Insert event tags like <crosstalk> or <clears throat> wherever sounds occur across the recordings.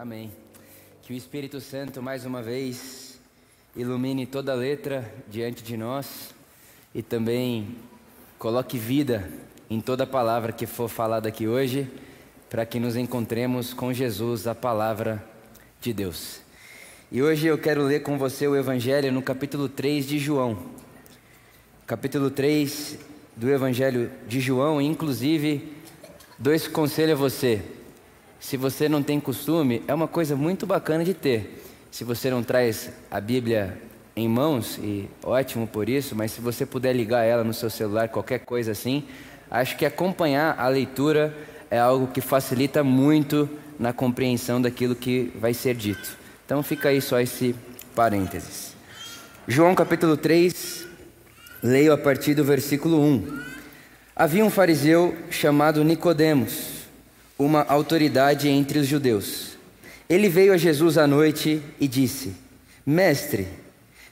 Amém. Que o Espírito Santo mais uma vez ilumine toda a letra diante de nós e também coloque vida em toda a palavra que for falada aqui hoje, para que nos encontremos com Jesus, a palavra de Deus. E hoje eu quero ler com você o Evangelho no capítulo 3 de João. Capítulo 3 do Evangelho de João, inclusive, dois conselhos a você. Se você não tem costume, é uma coisa muito bacana de ter. Se você não traz a Bíblia em mãos, e ótimo por isso, mas se você puder ligar ela no seu celular, qualquer coisa assim, acho que acompanhar a leitura é algo que facilita muito na compreensão daquilo que vai ser dito. Então fica aí só esse parênteses. João capítulo 3, leio a partir do versículo 1. Havia um fariseu chamado Nicodemos uma autoridade entre os judeus. Ele veio a Jesus à noite e disse: Mestre,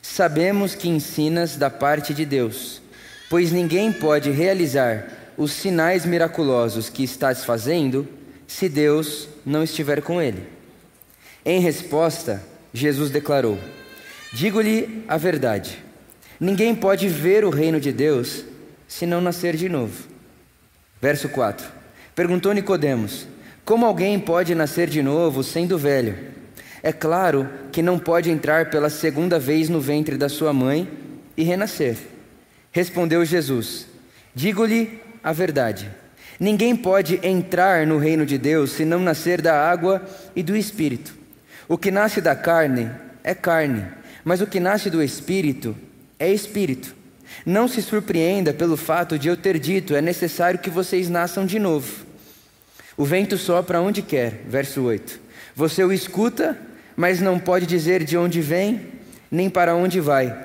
sabemos que ensinas da parte de Deus, pois ninguém pode realizar os sinais miraculosos que estás fazendo se Deus não estiver com ele. Em resposta, Jesus declarou: Digo-lhe a verdade. Ninguém pode ver o reino de Deus se não nascer de novo. Verso 4. Perguntou Nicodemos: Como alguém pode nascer de novo sendo velho? É claro que não pode entrar pela segunda vez no ventre da sua mãe e renascer. Respondeu Jesus: Digo-lhe a verdade. Ninguém pode entrar no reino de Deus se não nascer da água e do espírito. O que nasce da carne é carne, mas o que nasce do espírito é espírito. Não se surpreenda pelo fato de eu ter dito: é necessário que vocês nasçam de novo. O vento sopra onde quer, verso 8. Você o escuta, mas não pode dizer de onde vem, nem para onde vai.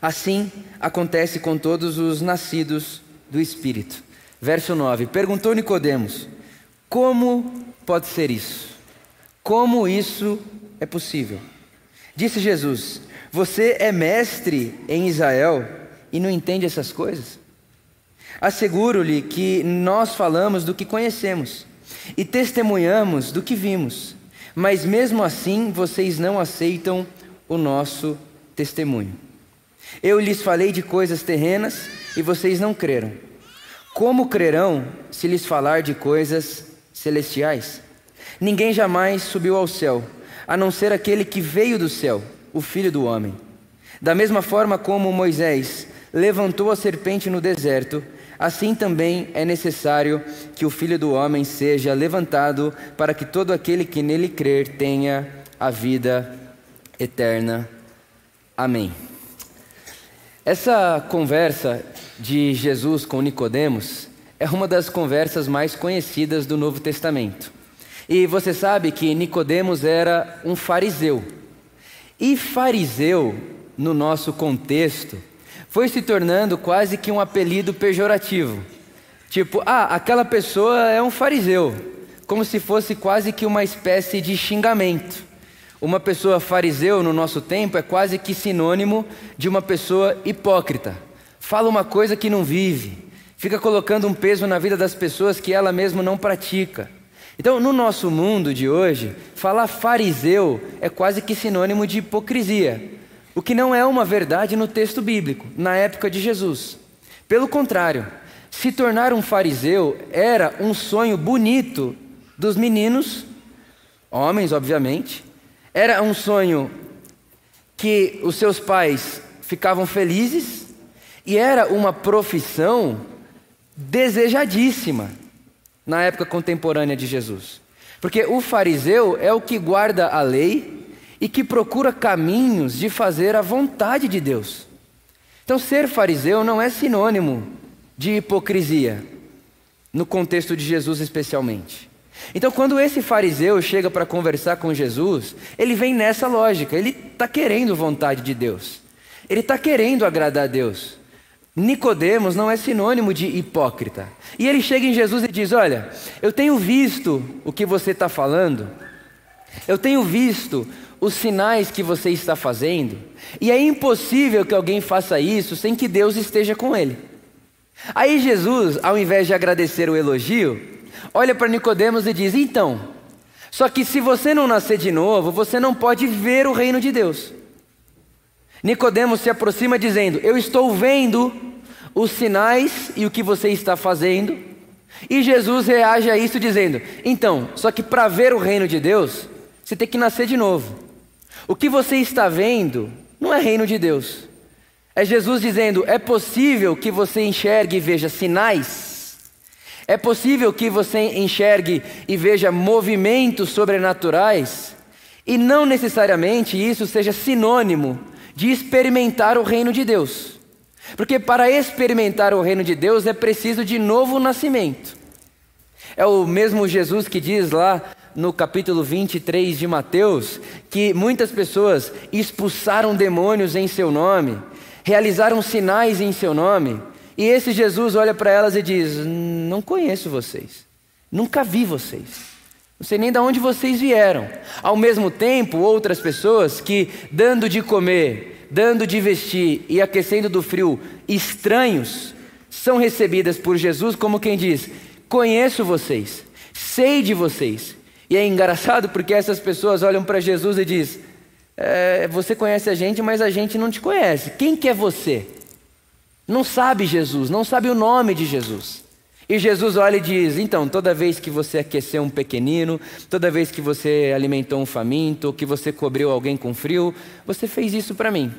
Assim acontece com todos os nascidos do Espírito. Verso 9. Perguntou Nicodemos: Como pode ser isso? Como isso é possível? Disse Jesus: Você é mestre em Israel e não entende essas coisas? Asseguro-lhe que nós falamos do que conhecemos e testemunhamos do que vimos, mas mesmo assim vocês não aceitam o nosso testemunho. Eu lhes falei de coisas terrenas e vocês não creram. Como crerão se lhes falar de coisas celestiais? Ninguém jamais subiu ao céu, a não ser aquele que veio do céu, o Filho do Homem. Da mesma forma como Moisés levantou a serpente no deserto, assim também é necessário que o Filho do Homem seja levantado, para que todo aquele que nele crer tenha a vida eterna. Amém. Essa conversa de Jesus com Nicodemos é uma das conversas mais conhecidas do Novo Testamento. E você sabe que Nicodemos era um fariseu. E fariseu, no nosso contexto, foi se tornando quase que um apelido pejorativo. Tipo, ah, aquela pessoa é um fariseu, como se fosse quase que uma espécie de xingamento. Uma pessoa fariseu no nosso tempo é quase que sinônimo de uma pessoa hipócrita. Fala uma coisa que não vive, fica colocando um peso na vida das pessoas que ela mesma não pratica. Então, no nosso mundo de hoje, falar fariseu é quase que sinônimo de hipocrisia. O que não é uma verdade no texto bíblico, na época de Jesus. Pelo contrário, se tornar um fariseu era um sonho bonito dos meninos, homens, obviamente. Era um sonho que os seus pais ficavam felizes e era uma profissão desejadíssima na época contemporânea de Jesus. Porque o fariseu é o que guarda a lei e que procura caminhos de fazer a vontade de Deus. Então, ser fariseu não é sinônimo de hipocrisia, no contexto de Jesus especialmente. Então, quando esse fariseu chega para conversar com Jesus, ele vem nessa lógica, ele está querendo vontade de Deus, ele está querendo agradar a Deus. Nicodemos não é sinônimo de hipócrita. E ele chega em Jesus e diz: Olha, eu tenho visto o que você está falando, eu tenho visto os sinais que você está fazendo, e é impossível que alguém faça isso sem que Deus esteja com ele. Aí Jesus, ao invés de agradecer o elogio, olha para Nicodemos e diz: "Então, Só que se você não nascer de novo, você não pode ver o reino de Deus. Nicodemos se aproxima dizendo: Eu estou vendo os sinais e o que você está fazendo. E Jesus reage a isso dizendo: Então, só que para ver o reino de Deus, você tem que nascer de novo. O que você está vendo não é reino de Deus. É Jesus dizendo: é possível que você enxergue e veja sinais. É possível que você enxergue e veja movimentos sobrenaturais. E não necessariamente isso seja sinônimo de experimentar o reino de Deus. Porque para experimentar o reino de Deus é preciso de novo nascimento. É o mesmo Jesus que diz lá no capítulo 23 de Mateus que muitas pessoas expulsaram demônios em seu nome, realizaram sinais em seu nome, e esse Jesus olha para elas e diz: Não conheço vocês, nunca vi vocês. Não sei nem de onde vocês vieram. Ao mesmo tempo, outras pessoas que, dando de comer, dando de vestir e aquecendo do frio estranhos, são recebidas por Jesus como quem diz: Conheço vocês, sei de vocês, e é engraçado porque essas pessoas olham para Jesus e diz: é, Você conhece a gente, mas a gente não te conhece. Quem que é você? Não sabe Jesus, não sabe o nome de Jesus. E Jesus olha e diz: Então, toda vez que você aqueceu um pequenino, toda vez que você alimentou um faminto, que você cobriu alguém com frio, você fez isso para mim.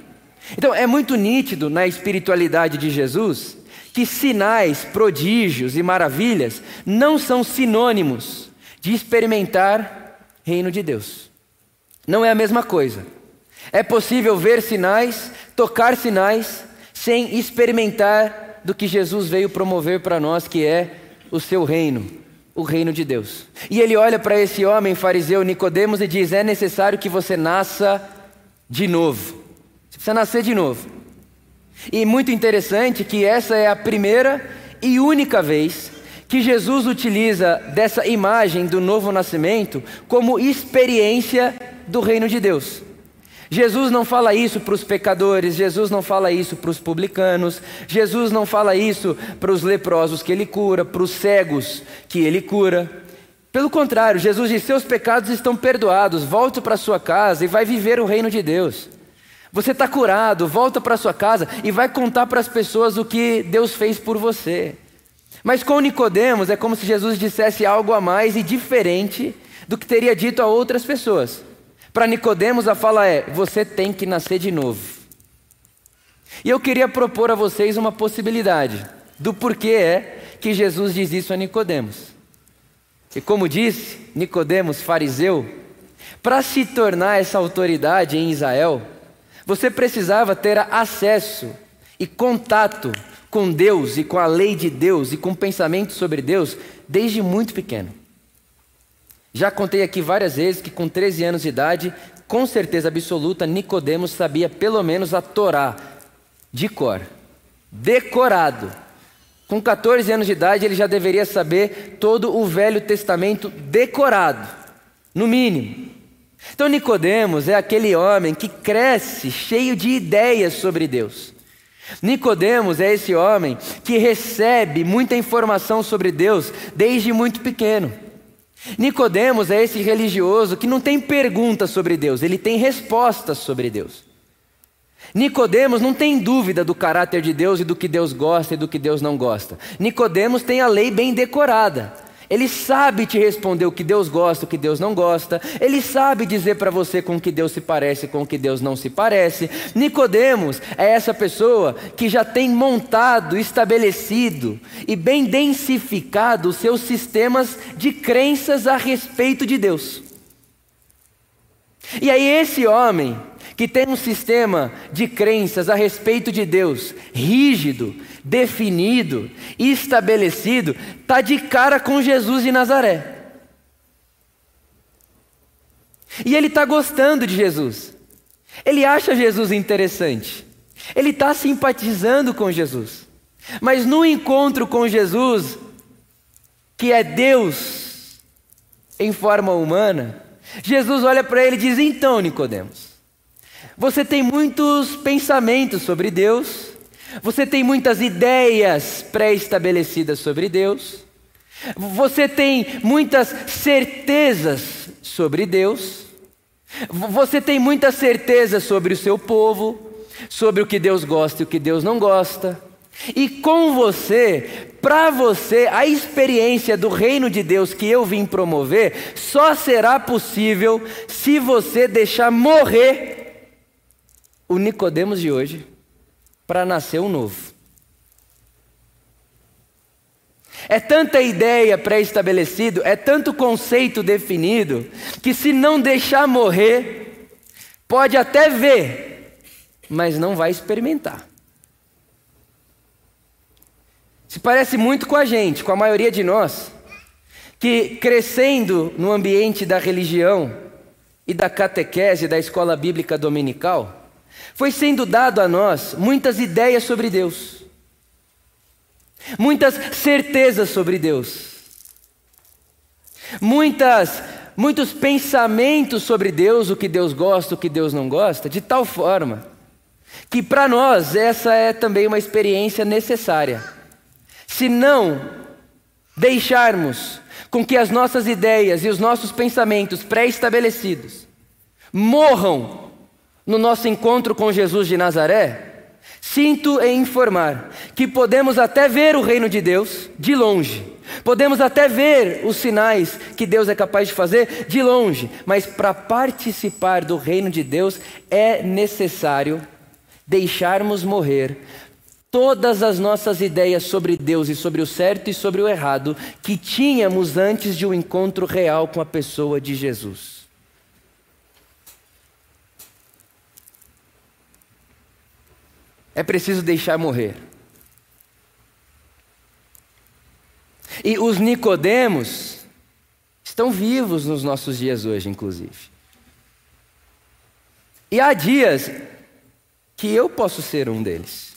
Então, é muito nítido na espiritualidade de Jesus que sinais, prodígios e maravilhas não são sinônimos de experimentar reino de Deus. Não é a mesma coisa. É possível ver sinais, tocar sinais, sem experimentar do que Jesus veio promover para nós, que é o seu reino, o reino de Deus. E ele olha para esse homem fariseu Nicodemos e diz: "É necessário que você nasça de novo. Você precisa nascer de novo." E muito interessante que essa é a primeira e única vez que Jesus utiliza dessa imagem do novo nascimento como experiência do reino de Deus. Jesus não fala isso para os pecadores, Jesus não fala isso para os publicanos, Jesus não fala isso para os leprosos que ele cura, para os cegos que ele cura. Pelo contrário, Jesus diz: Seus pecados estão perdoados, volte para sua casa e vai viver o reino de Deus. Você está curado, volta para sua casa e vai contar para as pessoas o que Deus fez por você. Mas com Nicodemos é como se Jesus dissesse algo a mais e diferente do que teria dito a outras pessoas. Para Nicodemos a fala é: você tem que nascer de novo. E eu queria propor a vocês uma possibilidade do porquê é que Jesus diz isso a Nicodemos. E como disse Nicodemos, fariseu, para se tornar essa autoridade em Israel, você precisava ter acesso e contato com Deus e com a lei de Deus e com pensamento sobre Deus desde muito pequeno. Já contei aqui várias vezes que com 13 anos de idade, com certeza absoluta, Nicodemos sabia pelo menos a Torá de cor, decorado. Com 14 anos de idade, ele já deveria saber todo o Velho Testamento decorado, no mínimo. Então Nicodemos é aquele homem que cresce cheio de ideias sobre Deus. Nicodemos é esse homem que recebe muita informação sobre Deus desde muito pequeno. Nicodemos é esse religioso que não tem perguntas sobre Deus, ele tem respostas sobre Deus. Nicodemos não tem dúvida do caráter de Deus e do que Deus gosta e do que Deus não gosta. Nicodemos tem a lei bem decorada. Ele sabe te responder o que Deus gosta, o que Deus não gosta. Ele sabe dizer para você com o que Deus se parece, com o que Deus não se parece. Nicodemos é essa pessoa que já tem montado, estabelecido e bem densificado os seus sistemas de crenças a respeito de Deus. E aí esse homem que tem um sistema de crenças a respeito de Deus rígido, definido, estabelecido, está de cara com Jesus de Nazaré. E ele está gostando de Jesus. Ele acha Jesus interessante. Ele está simpatizando com Jesus. Mas no encontro com Jesus, que é Deus em forma humana, Jesus olha para ele e diz: Então, Nicodemos, você tem muitos pensamentos sobre Deus, você tem muitas ideias pré-estabelecidas sobre Deus, Você tem muitas certezas sobre Deus. Você tem muitas certezas sobre o seu povo, sobre o que Deus gosta e o que Deus não gosta. E com você, para você, a experiência do reino de Deus que eu vim promover só será possível se você deixar morrer o Nicodemos de hoje para nascer um novo. É tanta ideia pré-estabelecido, é tanto conceito definido, que se não deixar morrer, pode até ver, mas não vai experimentar. Se parece muito com a gente, com a maioria de nós, que crescendo no ambiente da religião e da catequese da escola bíblica dominical, foi sendo dado a nós muitas ideias sobre Deus muitas certezas sobre Deus, muitas, muitos pensamentos sobre Deus, o que Deus gosta, o que Deus não gosta, de tal forma que para nós essa é também uma experiência necessária. Se não deixarmos com que as nossas ideias e os nossos pensamentos pré-estabelecidos morram no nosso encontro com Jesus de Nazaré, Sinto em informar que podemos até ver o reino de Deus de longe, podemos até ver os sinais que Deus é capaz de fazer de longe, mas para participar do reino de Deus é necessário deixarmos morrer todas as nossas ideias sobre Deus e sobre o certo e sobre o errado que tínhamos antes de um encontro real com a pessoa de Jesus. É preciso deixar morrer. E os Nicodemos estão vivos nos nossos dias hoje, inclusive. E há dias que eu posso ser um deles,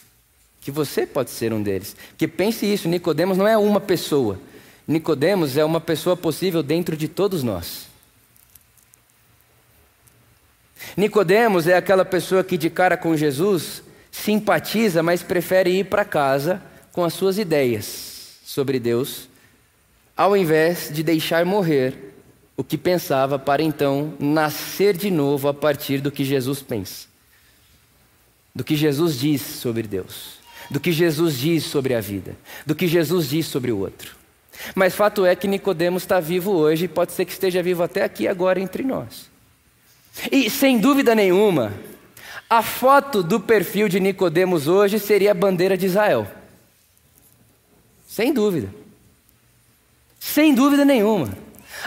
que você pode ser um deles. Que pense isso, Nicodemos não é uma pessoa. Nicodemos é uma pessoa possível dentro de todos nós. Nicodemos é aquela pessoa que de cara com Jesus simpatiza, mas prefere ir para casa com as suas ideias sobre Deus, ao invés de deixar morrer o que pensava para então nascer de novo a partir do que Jesus pensa, do que Jesus diz sobre Deus, do que Jesus diz sobre a vida, do que Jesus diz sobre o outro. Mas fato é que Nicodemos está vivo hoje e pode ser que esteja vivo até aqui agora entre nós. E sem dúvida nenhuma, a foto do perfil de Nicodemos hoje seria a bandeira de Israel. Sem dúvida. Sem dúvida nenhuma.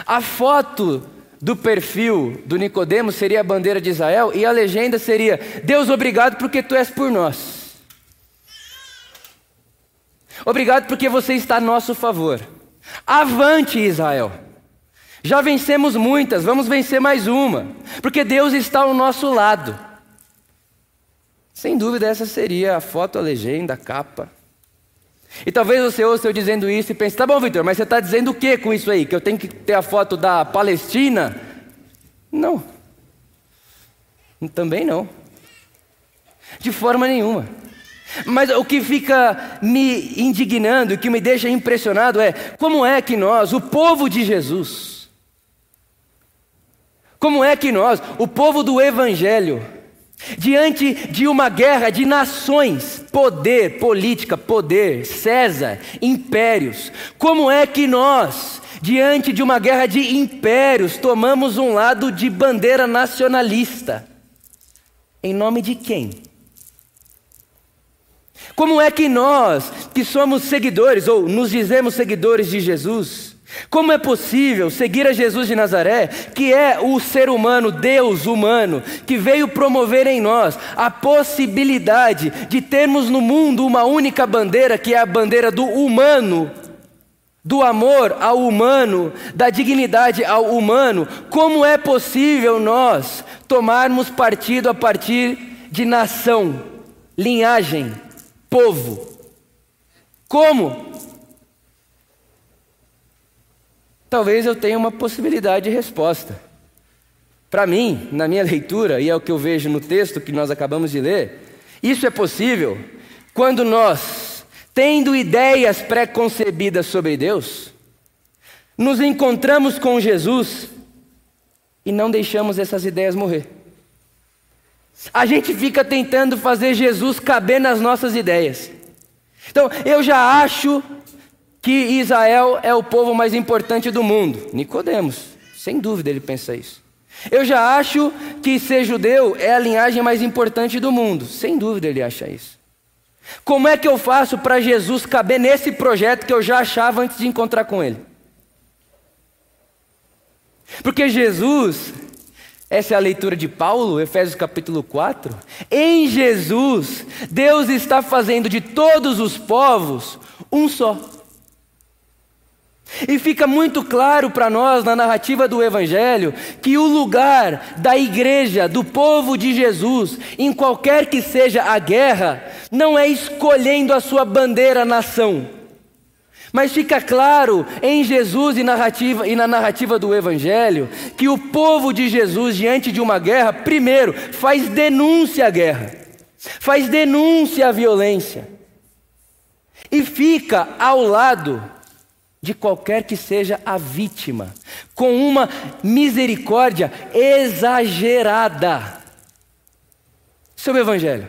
A foto do perfil do Nicodemos seria a bandeira de Israel e a legenda seria: Deus, obrigado porque tu és por nós. Obrigado porque você está a nosso favor. Avante, Israel. Já vencemos muitas, vamos vencer mais uma, porque Deus está ao nosso lado. Sem dúvida, essa seria a foto, a legenda, a capa. E talvez você ouça eu dizendo isso e pense: tá bom, Vitor, mas você está dizendo o que com isso aí? Que eu tenho que ter a foto da Palestina? Não. Também não. De forma nenhuma. Mas o que fica me indignando, o que me deixa impressionado é como é que nós, o povo de Jesus, como é que nós, o povo do Evangelho, Diante de uma guerra de nações, poder, política, poder, César, impérios, como é que nós, diante de uma guerra de impérios, tomamos um lado de bandeira nacionalista? Em nome de quem? Como é que nós, que somos seguidores, ou nos dizemos seguidores de Jesus, como é possível seguir a Jesus de Nazaré, que é o ser humano, Deus humano, que veio promover em nós a possibilidade de termos no mundo uma única bandeira, que é a bandeira do humano, do amor ao humano, da dignidade ao humano? Como é possível nós tomarmos partido a partir de nação, linhagem, povo? Como? Talvez eu tenha uma possibilidade de resposta. Para mim, na minha leitura, e é o que eu vejo no texto que nós acabamos de ler, isso é possível quando nós, tendo ideias pré-concebidas sobre Deus, nos encontramos com Jesus e não deixamos essas ideias morrer. A gente fica tentando fazer Jesus caber nas nossas ideias. Então, eu já acho que Israel é o povo mais importante do mundo. Nicodemos, sem dúvida ele pensa isso. Eu já acho que ser judeu é a linhagem mais importante do mundo. Sem dúvida ele acha isso. Como é que eu faço para Jesus caber nesse projeto que eu já achava antes de encontrar com ele? Porque Jesus, essa é a leitura de Paulo, Efésios capítulo 4. Em Jesus, Deus está fazendo de todos os povos um só. E fica muito claro para nós na narrativa do Evangelho que o lugar da igreja, do povo de Jesus, em qualquer que seja a guerra, não é escolhendo a sua bandeira nação. Mas fica claro em Jesus e, narrativa, e na narrativa do Evangelho que o povo de Jesus, diante de uma guerra, primeiro faz denúncia à guerra, faz denúncia à violência, e fica ao lado de qualquer que seja a vítima, com uma misericórdia exagerada. Isso é Evangelho.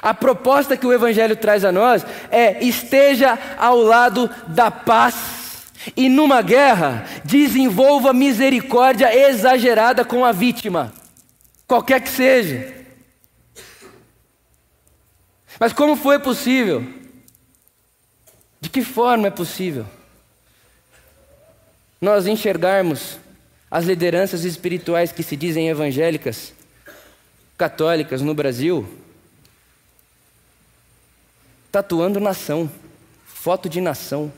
A proposta que o Evangelho traz a nós é: esteja ao lado da paz e numa guerra, desenvolva misericórdia exagerada com a vítima, qualquer que seja. Mas como foi possível de que forma é possível nós enxergarmos as lideranças espirituais que se dizem evangélicas, católicas no Brasil, tatuando nação, foto de nação?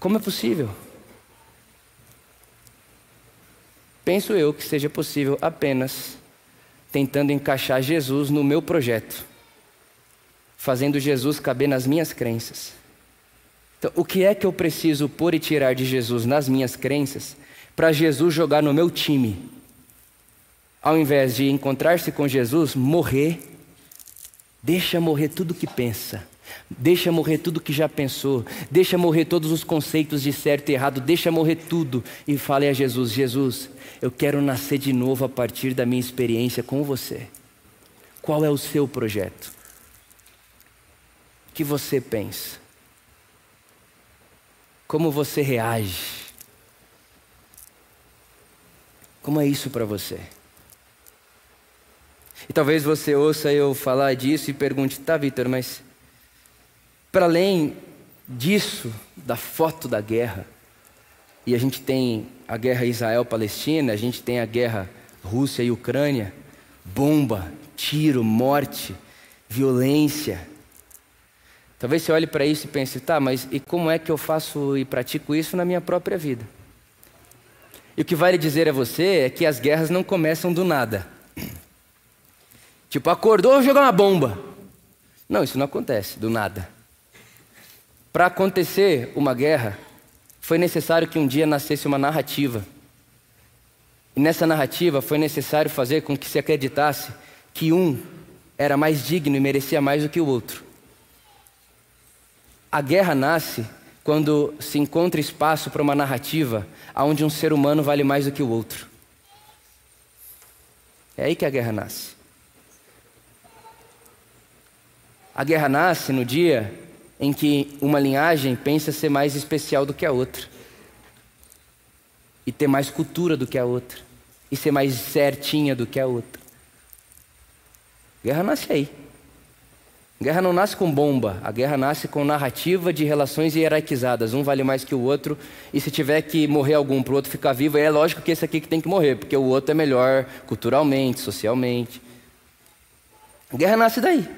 Como é possível? Penso eu que seja possível apenas tentando encaixar Jesus no meu projeto fazendo Jesus caber nas minhas crenças. Então, o que é que eu preciso pôr e tirar de Jesus nas minhas crenças para Jesus jogar no meu time? Ao invés de encontrar-se com Jesus, morrer, deixa morrer tudo que pensa. Deixa morrer tudo que já pensou, deixa morrer todos os conceitos de certo e errado, deixa morrer tudo e fale a Jesus: Jesus, eu quero nascer de novo a partir da minha experiência com você. Qual é o seu projeto? Que você pensa? Como você reage? Como é isso para você? E talvez você ouça eu falar disso e pergunte, tá, Vitor, mas para além disso, da foto da guerra, e a gente tem a guerra Israel-Palestina, a gente tem a guerra Rússia e Ucrânia, bomba, tiro, morte, violência, Talvez você olhe para isso e pense, tá, mas e como é que eu faço e pratico isso na minha própria vida? E o que vale dizer a você é que as guerras não começam do nada. <clears throat> Tipo, acordou, vou jogar uma bomba. Não, isso não acontece do nada. Para acontecer uma guerra, foi necessário que um dia nascesse uma narrativa. E nessa narrativa foi necessário fazer com que se acreditasse que um era mais digno e merecia mais do que o outro. A guerra nasce quando se encontra espaço para uma narrativa onde um ser humano vale mais do que o outro. É aí que a guerra nasce. A guerra nasce no dia em que uma linhagem pensa ser mais especial do que a outra, e ter mais cultura do que a outra, e ser mais certinha do que a outra. A guerra nasce aí. Guerra não nasce com bomba, a guerra nasce com narrativa de relações hierarquizadas. Um vale mais que o outro, e se tiver que morrer algum para o outro ficar vivo, é lógico que esse aqui que tem que morrer, porque o outro é melhor culturalmente, socialmente. A guerra nasce daí.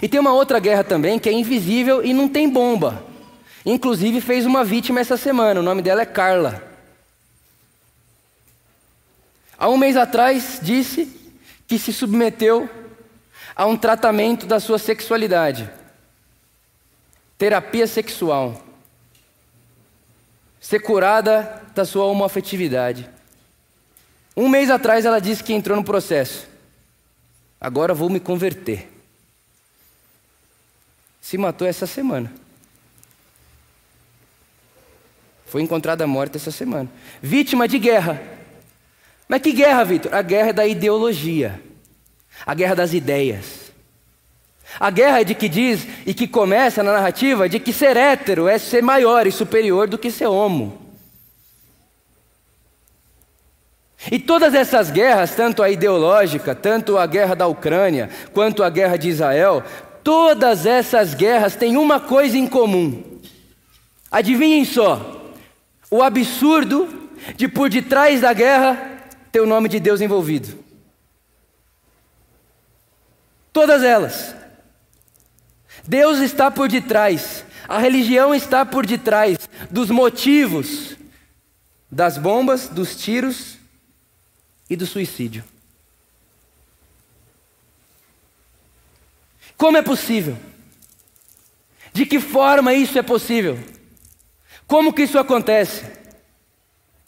E tem uma outra guerra também que é invisível e não tem bomba. Inclusive fez uma vítima essa semana, o nome dela é Carla. Há um mês atrás disse que se submeteu a um tratamento da sua sexualidade. Terapia sexual. Ser curada da sua homoafetividade. Um mês atrás ela disse que entrou no processo. Agora vou me converter. Se matou essa semana. Foi encontrada morta essa semana. Vítima de guerra. Mas que guerra, Vitor? A guerra é da ideologia. A guerra das ideias. A guerra é de que diz e que começa na narrativa de que ser hétero é ser maior e superior do que ser homo. E todas essas guerras, tanto a ideológica, tanto a guerra da Ucrânia, quanto a guerra de Israel, todas essas guerras têm uma coisa em comum. Adivinhem só: o absurdo de por detrás da guerra ter o nome de Deus envolvido. Todas elas. Deus está por detrás, a religião está por detrás dos motivos das bombas, dos tiros e do suicídio. Como é possível? De que forma isso é possível? Como que isso acontece?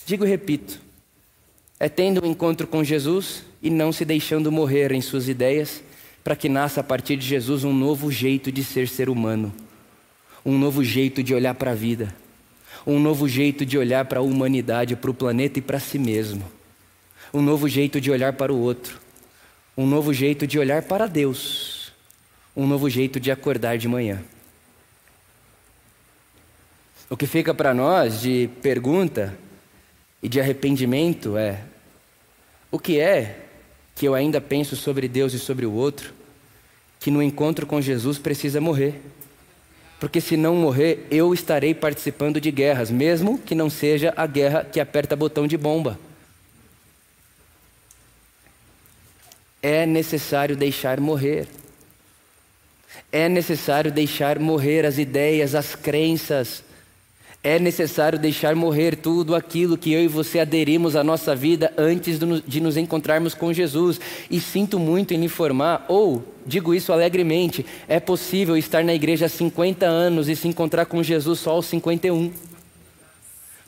Digo e repito: é tendo um encontro com Jesus e não se deixando morrer em suas ideias, para que nasça a partir de Jesus um novo jeito de ser ser humano, um novo jeito de olhar para a vida, um novo jeito de olhar para a humanidade, para o planeta e para si mesmo, um novo jeito de olhar para o outro, um novo jeito de olhar para Deus, um novo jeito de acordar de manhã. O que fica para nós de pergunta e de arrependimento é: o que é que eu ainda penso sobre Deus e sobre o outro, que no encontro com Jesus precisa morrer? Porque se não morrer, eu estarei participando de guerras, mesmo que não seja a guerra que aperta botão de bomba. É necessário deixar morrer. É necessário deixar morrer as ideias, as crenças, é necessário deixar morrer tudo aquilo que eu e você aderimos à nossa vida antes de nos encontrarmos com Jesus. E sinto muito em informar, ou digo isso alegremente, é possível estar na igreja há 50 anos e se encontrar com Jesus só aos 51.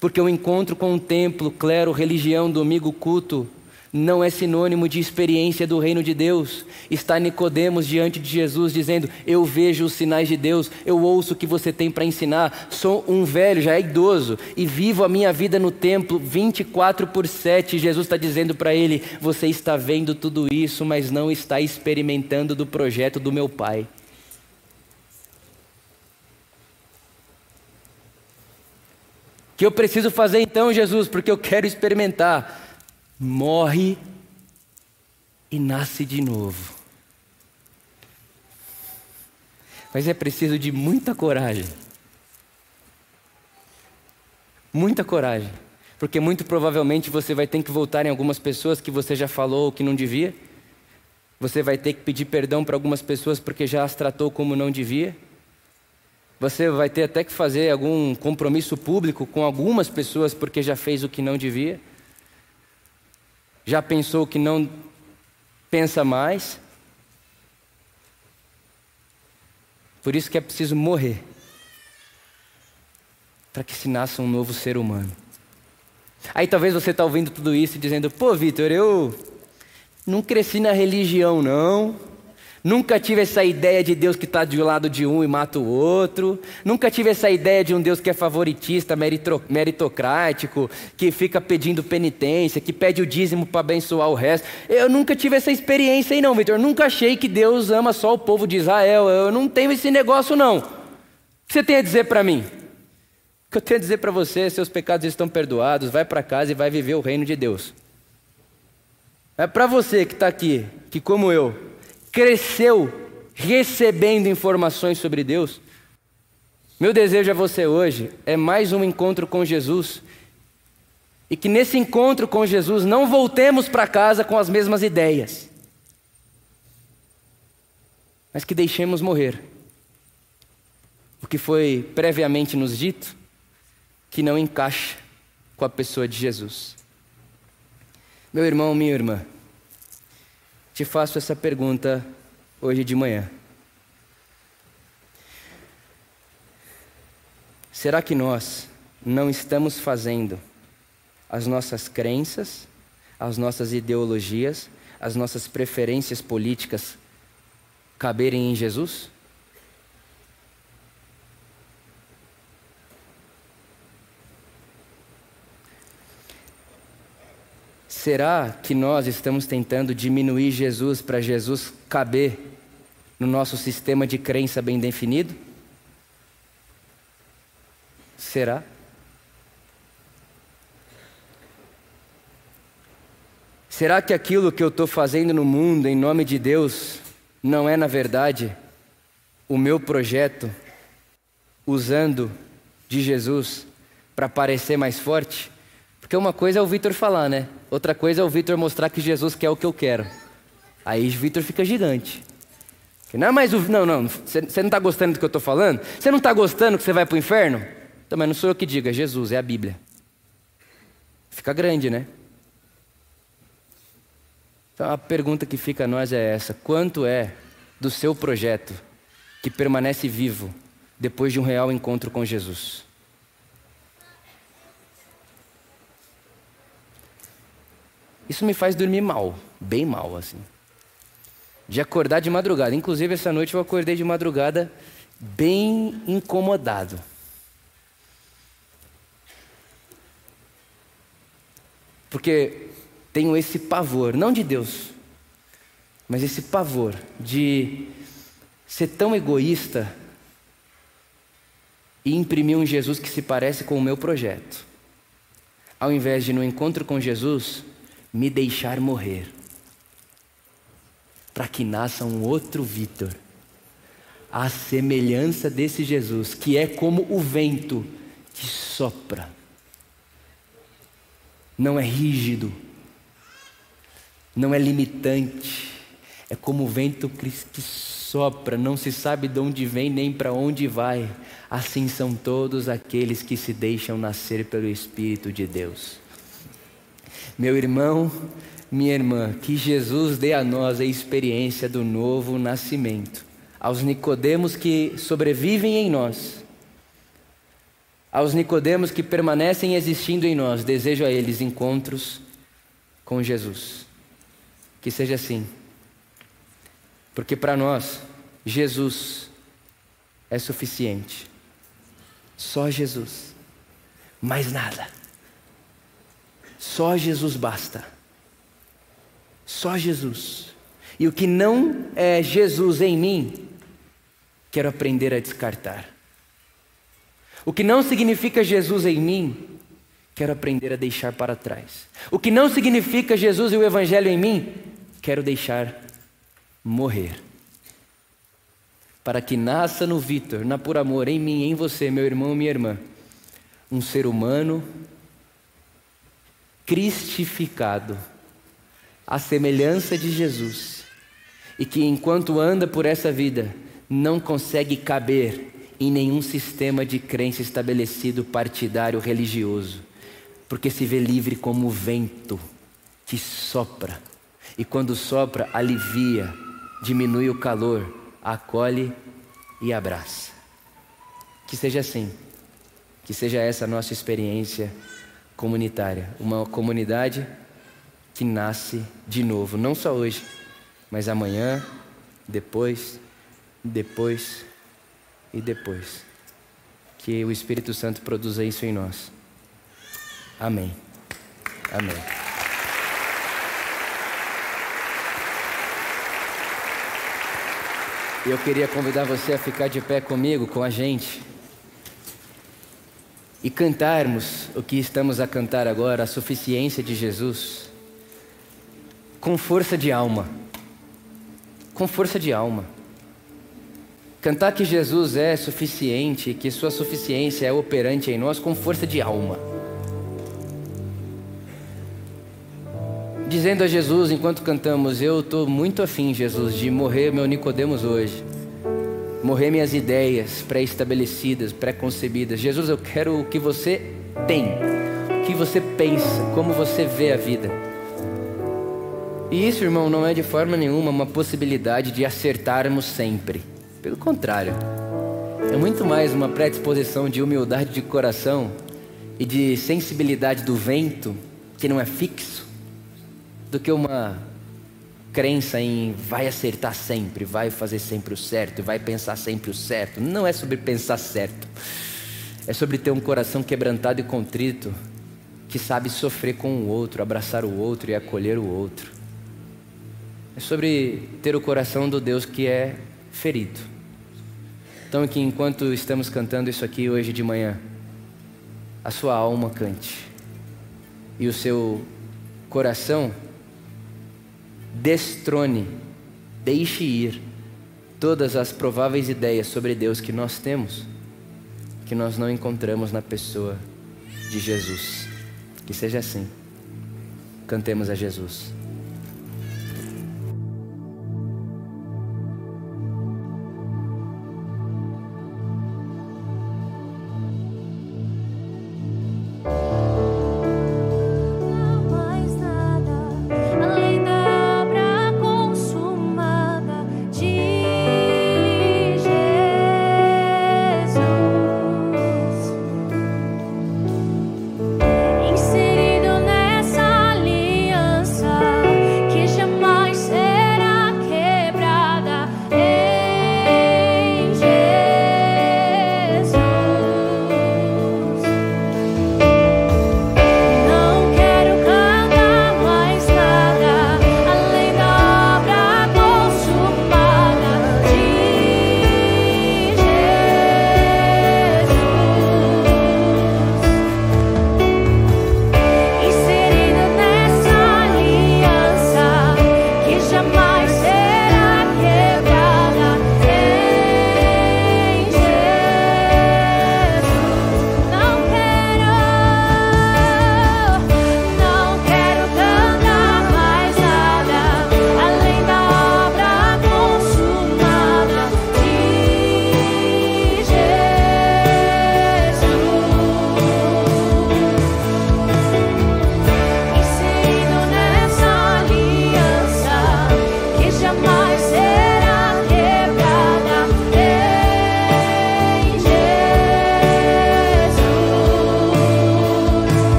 Porque o encontro com o templo, clero, religião, domingo, culto, não é sinônimo de experiência do reino de Deus. Está Nicodemos diante de Jesus dizendo: "Eu vejo os sinais de Deus, eu ouço o que você tem para ensinar. Sou um velho, já é idoso e vivo a minha vida no templo 24 por 7". Jesus está dizendo para ele: "Você está vendo tudo isso, mas não está experimentando do projeto do meu Pai". que eu preciso fazer então, Jesus, porque eu quero experimentar morre e nasce de novo. Mas é preciso de muita coragem. Muita coragem. Porque muito provavelmente você vai ter que voltar em algumas pessoas que você já falou que não devia. Você vai ter que pedir perdão para algumas pessoas porque já as tratou como não devia. Você vai ter até que fazer algum compromisso público com algumas pessoas porque já fez o que não devia já pensou que não pensa mais? Por isso que é preciso morrer para que se nasça um novo ser humano. Aí talvez você está ouvindo tudo isso e dizendo: pô, Vitor, eu não cresci na religião, não. Nunca tive essa ideia de Deus que está do lado de um e mata o outro. Nunca tive essa ideia de um Deus que é favoritista, meritocrático, que fica pedindo penitência, que pede o dízimo para abençoar o resto. Eu nunca tive essa experiência aí, não, Vitor. Nunca achei que Deus ama só o povo de Israel. Eu não tenho esse negócio, não. O que você tem a dizer para mim? O que eu tenho a dizer para você? Seus pecados estão perdoados. Vai para casa e vai viver o reino de Deus. É para você que está aqui, que como eu, cresceu recebendo informações sobre Deus. Meu desejo a você hoje é mais um encontro com Jesus. E que nesse encontro com Jesus não voltemos para casa com as mesmas ideias, mas que deixemos morrer o que foi previamente nos dito, que não encaixa com a pessoa de Jesus. Meu irmão, minha irmã, te faço essa pergunta hoje de manhã. Será que nós não estamos fazendo as nossas crenças, as nossas ideologias, as nossas preferências políticas caberem em Jesus? Será que nós estamos tentando diminuir Jesus para Jesus caber no nosso sistema de crença bem definido? Será? Será que aquilo que eu estou fazendo no mundo em nome de Deus não é, na verdade, o meu projeto usando de Jesus para parecer mais forte? Porque uma coisa é o Vitor falar, né? Outra coisa é o Vitor mostrar que Jesus quer o que eu quero. Aí o Vitor fica gigante. Não é mais o. Não, não. Você não está gostando do que eu estou falando? Você não está gostando que você vai para o inferno? Também não sou eu que digo, é Jesus, é a Bíblia. Fica grande, né? Então a pergunta que fica a nós é essa: quanto é do seu projeto que permanece vivo depois de um real encontro com Jesus? Isso me faz dormir mal, bem mal assim. De acordar de madrugada. Inclusive essa noite eu acordei de madrugada bem incomodado. Porque tenho esse pavor, não de Deus, mas esse pavor de ser tão egoísta e imprimir um Jesus que se parece com o meu projeto. Ao invés de, no encontro com Jesus, me deixar morrer, para que nasça um outro Vitor, a semelhança desse Jesus, que é como o vento que sopra, não é rígido, não é limitante, é como o vento que sopra, não se sabe de onde vem nem para onde vai. Assim são todos aqueles que se deixam nascer pelo Espírito de Deus. Meu irmão, minha irmã, que Jesus dê a nós a experiência do novo nascimento. Aos Nicodemos que sobrevivem em nós, aos Nicodemos que permanecem existindo em nós, desejo a eles encontros com Jesus. Que seja assim. Porque para nós, Jesus é suficiente. Só Jesus. Mais nada. Só Jesus basta. Só Jesus. E o que não é Jesus em mim, quero aprender a descartar. O que não significa Jesus em mim, quero aprender a deixar para trás. O que não significa Jesus e o Evangelho em mim, quero deixar morrer. Para que nasça no Vitor, na por amor, em mim, em você, meu irmão, minha irmã, um ser humano cristificado, à semelhança de Jesus, e que enquanto anda por essa vida, não consegue caber em nenhum sistema de crença estabelecido partidário religioso porque se vê livre como o vento que sopra. E quando sopra, alivia, diminui o calor, acolhe e abraça. Que seja assim. Que seja essa a nossa experiência comunitária. Uma comunidade que nasce de novo, não só hoje, mas amanhã, depois, depois e depois. Que o Espírito Santo produza isso em nós. Amém. Amém. Eu queria convidar você a ficar de pé comigo, com a gente, e cantarmos o que estamos a cantar agora, a suficiência de Jesus, com força de alma. Com força de alma. Cantar que Jesus é suficiente, que Sua suficiência é operante em nós com força de alma. dizendo a Jesus enquanto cantamos: Eu estou muito afim, Jesus, de morrer meu Nicodemos hoje. Morrer minhas ideias pré-estabelecidas, pré-concebidas. Jesus, eu quero o que você tem, o que você pensa, como você vê a vida. E isso, irmão, não é de forma nenhuma uma possibilidade de acertarmos sempre. Pelo contrário, é muito mais uma predisposição de humildade de coração e de sensibilidade do vento, que não é fixo, do que uma crença em vai acertar sempre, vai fazer sempre o certo, vai pensar sempre o certo. Não é sobre pensar certo, é sobre ter um coração quebrantado e contrito que sabe sofrer com o outro, abraçar o outro e acolher o outro. É sobre ter o coração do Deus que é ferido. Então, que enquanto estamos cantando isso aqui hoje de manhã, a sua alma cante e o seu coração destrone, deixe ir todas as prováveis ideias sobre Deus que nós temos, que nós não encontramos na pessoa de Jesus. Que seja assim. Cantemos a Jesus.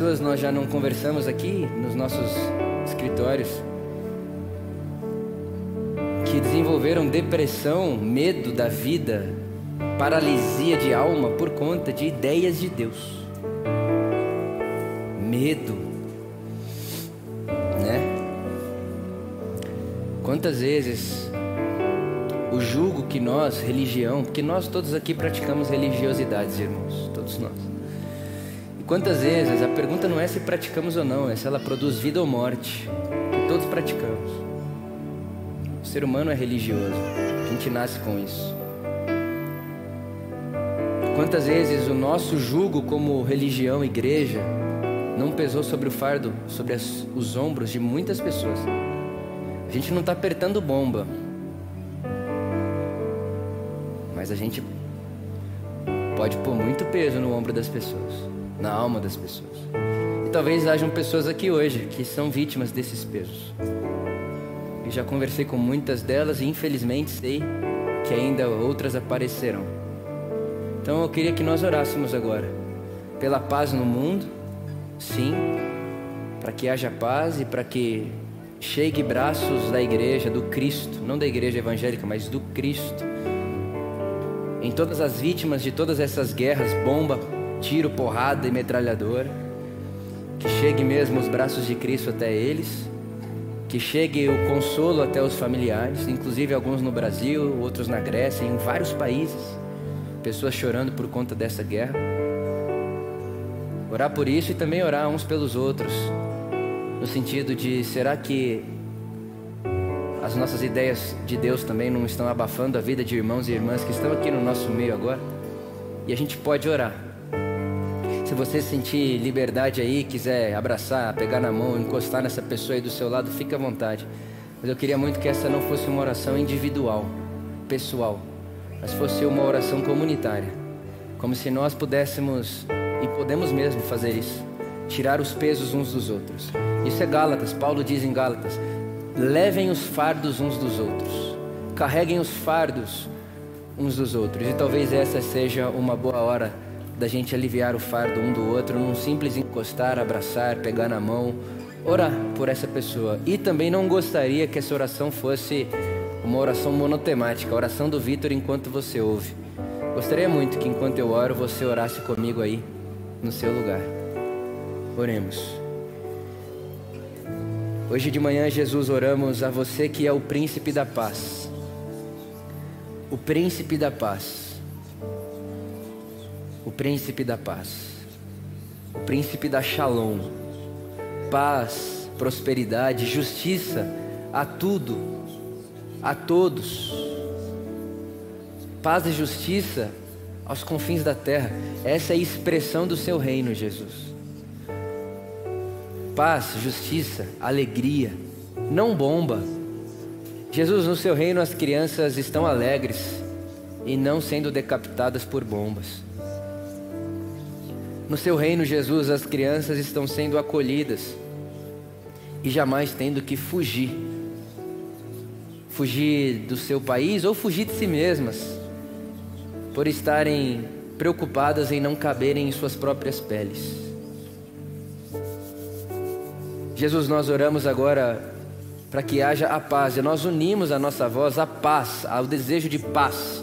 Pessoas nós já não conversamos aqui nos nossos escritórios que desenvolveram depressão, medo da vida, paralisia de alma por conta de ideias de Deus. Medo, né? Quantas vezes o julgo que nós, religião, porque nós todos aqui praticamos religiosidades, irmãos, todos nós. Quantas vezes a pergunta não é se praticamos ou não, é se ela produz vida ou morte. E todos praticamos. O ser humano é religioso, a gente nasce com isso. Quantas vezes o nosso jugo como religião, igreja, não pesou sobre o fardo, sobre as, os ombros de muitas pessoas. A gente não está apertando bomba, mas a gente pode pôr muito peso no ombro das pessoas na alma das pessoas. E talvez hajam pessoas aqui hoje que são vítimas desses pesos. Eu já conversei com muitas delas e infelizmente sei que ainda outras aparecerão. Então eu queria que nós orássemos agora pela paz no mundo, sim, para que haja paz e para que chegue braços da igreja, do Cristo, não da igreja evangélica, mas do Cristo, em todas as vítimas de todas essas guerras, bomba, tiro, porrada e metralhadora. Que chegue mesmo os braços de Cristo até eles. Que chegue o consolo até os familiares, inclusive alguns no Brasil, outros na Grécia, em vários países. Pessoas chorando por conta dessa guerra. Orar por isso e também orar uns pelos outros. No sentido de, será que as nossas ideias de Deus também não estão abafando a vida de irmãos e irmãs que estão aqui no nosso meio agora? E a gente pode orar se você sentir liberdade aí, quiser abraçar, pegar na mão, encostar nessa pessoa aí do seu lado, fique à vontade. Mas eu queria muito que essa não fosse uma oração individual, pessoal, mas fosse uma oração comunitária. Como se nós pudéssemos, e podemos mesmo fazer isso, tirar os pesos uns dos outros. Isso é Gálatas, Paulo diz em Gálatas: levem os fardos uns dos outros, carreguem os fardos uns dos outros. E talvez essa seja uma boa hora da gente aliviar o fardo um do outro num simples encostar, abraçar, pegar na mão, orar por essa pessoa. E também não gostaria que essa oração fosse uma oração monotemática, a oração do Vitor enquanto você ouve. Gostaria muito que enquanto eu oro você orasse comigo aí no seu lugar. Oremos. Hoje de manhã, Jesus, oramos a você que é o príncipe da paz. O príncipe da paz o príncipe da paz, o príncipe da shalom, paz, prosperidade, justiça a tudo, a todos, paz e justiça aos confins da terra. Essa é a expressão do seu reino, Jesus. Paz, justiça, alegria, não bomba. Jesus, no seu reino as crianças estão alegres e não sendo decapitadas por bombas. No seu reino, Jesus, as crianças estão sendo acolhidas e jamais tendo que fugir. Fugir do seu país ou fugir de si mesmas, por estarem preocupadas em não caberem em suas próprias peles. Jesus, nós oramos agora para que haja a paz, e nós unimos a nossa voz à paz, ao desejo de paz,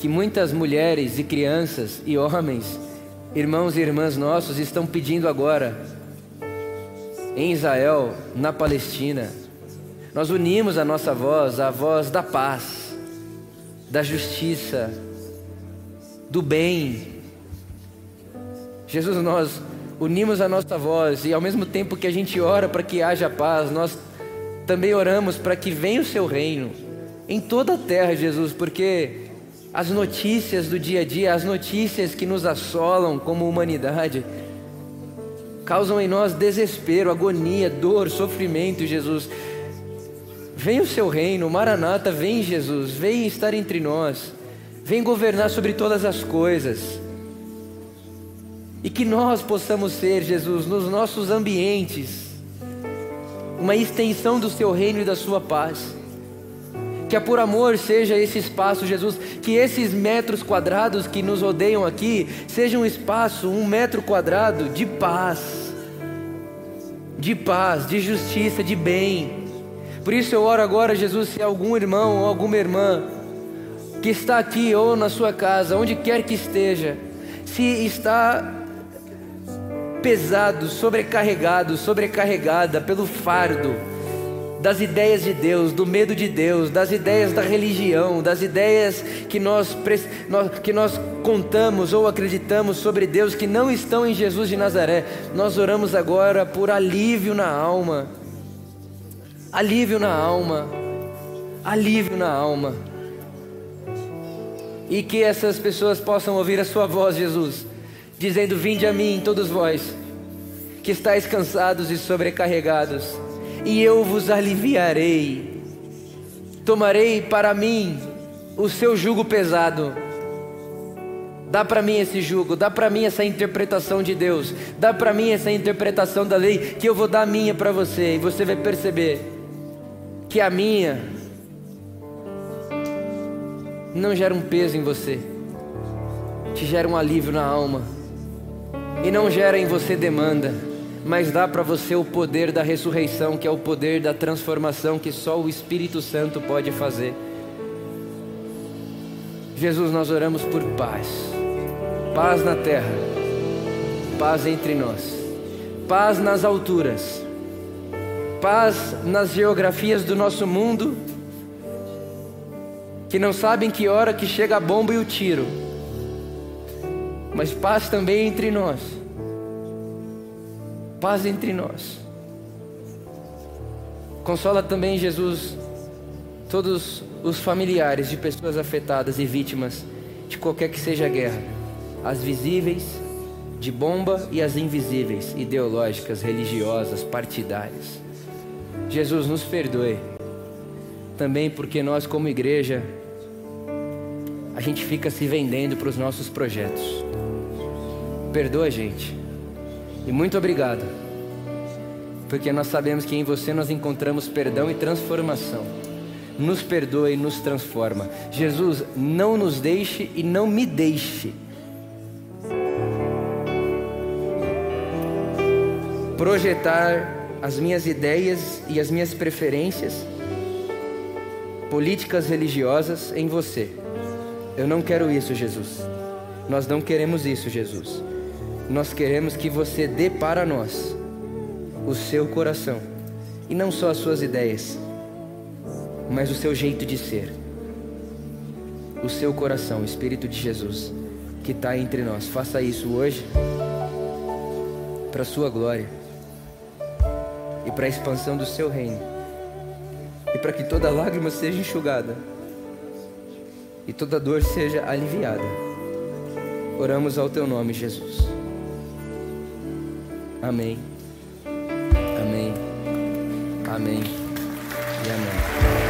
que muitas mulheres e crianças e homens irmãos e irmãs nossos estão pedindo agora, em Israel, na Palestina, nós unimos a nossa voz à voz da paz, da justiça, do bem. Jesus, nós unimos a nossa voz e ao mesmo tempo que a gente ora para que haja paz, nós também oramos para que venha o seu reino em toda a terra, Jesus, porque as notícias do dia a dia, as notícias que nos assolam como humanidade, causam em nós desespero, agonia, dor, sofrimento, Jesus. Vem o seu reino, Maranata, vem Jesus, vem estar entre nós, vem governar sobre todas as coisas. E que nós possamos ser, Jesus, nos nossos ambientes, uma extensão do seu reino e da sua paz. Que a por amor seja esse espaço, Jesus, que esses metros quadrados que nos rodeiam aqui seja um espaço, um metro quadrado de paz, de paz, de justiça, de bem. Por isso eu oro agora, Jesus, se algum irmão ou alguma irmã que está aqui ou na sua casa, onde quer que esteja, se está pesado, sobrecarregado, sobrecarregada pelo fardo das ideias de Deus, do medo de Deus, das ideias da religião, das ideias que nós, que nós contamos ou acreditamos sobre Deus que não estão em Jesus de Nazaré, nós oramos agora por alívio na alma. Alívio na alma. Alívio na alma. E que essas pessoas possam ouvir a Sua voz, Jesus dizendo: Vinde a mim, todos vós, que estáis cansados e sobrecarregados, e eu vos aliviarei. Tomarei para mim o seu jugo pesado. Dá para mim esse jugo, dá para mim essa interpretação de Deus, dá para mim essa interpretação da lei, que eu vou dar a minha para você, e você vai perceber que a minha não gera um peso em você, te gera um alívio na alma e não gera em você demanda, mas dá para você o poder da ressurreição, que é o poder da transformação que só o Espírito Santo pode fazer. Jesus, nós oramos por paz, paz na terra, paz entre nós, paz nas alturas, paz nas geografias do nosso mundo, que não sabem que hora que chega a bomba e o tiro. Mas paz também entre nós. Paz entre nós. Consola também, Jesus, todos os familiares de pessoas afetadas e vítimas de qualquer que seja a guerra, as visíveis, de bomba e as invisíveis, ideológicas, religiosas, partidárias. Jesus nos perdoe, também porque nós, como igreja, a gente fica se vendendo para os nossos projetos. Perdoa a gente. E muito obrigado. Porque nós sabemos que em você nós encontramos perdão e transformação. Nos perdoa e nos transforma. Jesus, não nos deixe e não me deixe. Projetar as minhas ideias e as minhas preferências políticas religiosas em você. Eu não quero isso, Jesus. Nós não queremos isso, Jesus. Nós queremos que você dê para nós o seu coração e não só as suas ideias, mas o seu jeito de ser. O seu coração, o Espírito de Jesus que está entre nós. Faça isso hoje para a sua glória e para a expansão do seu reino e para que toda lágrima seja enxugada e toda dor seja aliviada. Oramos ao teu nome, Jesus. Amém. Amém. Amém. E amém.